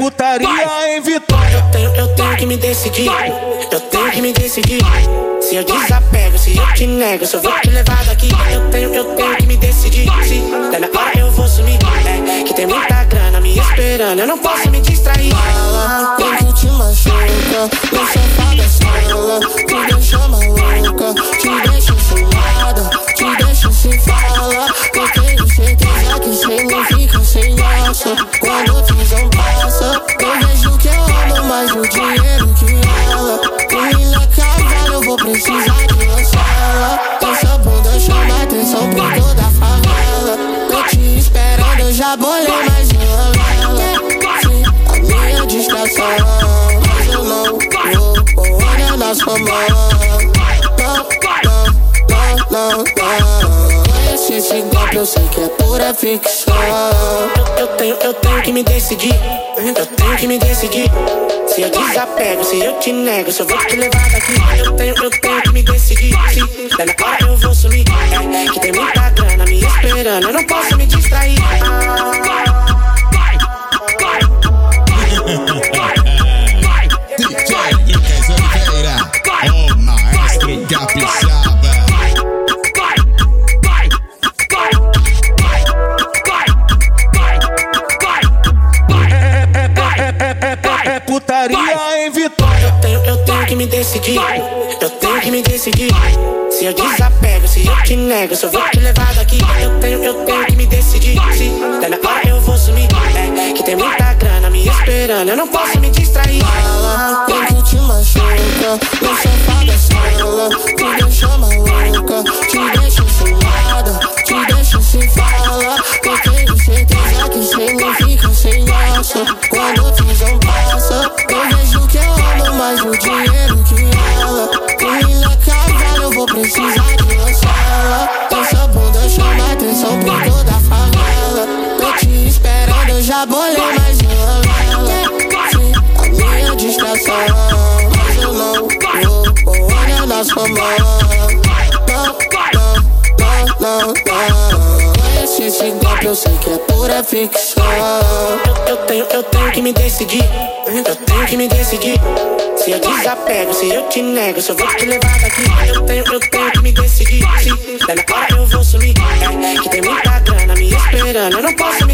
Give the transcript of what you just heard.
putaria em Vitória. Eu tenho, eu tenho que me decidir. Eu tenho que me decidir. Se eu desapego, se eu te nego, se eu vou te levar daqui. Eu tenho, eu tenho que me decidir. Se tá na hora eu vou sumir. É, que tem muita grana me esperando. Eu não posso me distrair. Fala, quando te machuca, no sofá da sala, te deixa maluca, mão. Não, esse golpe, eu sei que é pura ficção. Eu tenho, eu tenho que me decidir. Eu tenho que me decidir. Se eu desapego, se eu te nego, se eu vou te levar daqui. Eu tenho, eu tenho que me decidir. Se em Vitória. Eu tenho, eu tenho que me decidir. Eu tenho que me decidir. Se eu desapego, se eu te nego, se eu vou te levar daqui. Eu tenho, eu tenho que me decidir. Se tá na hora eu vou sumir. É, que tem muita grana me esperando. Eu não posso me distrair. Fala, quando te machuca, no sofá da sala, te deixa maluca, te já bolei mais uma minha distração, mas eu não vou pôr olha na sua mão. Não, não, não, não, esse golpe, eu sei que é pura ficção. Eu, eu tenho, eu tenho que me decidir. Eu tenho que me decidir. Se eu desapego, se eu te nego, se eu vou te levar daqui. Eu tenho, eu tenho que me decidir. Se tá na hora eu vou sumir. É, que tem muita grana me esperando. Eu não posso me.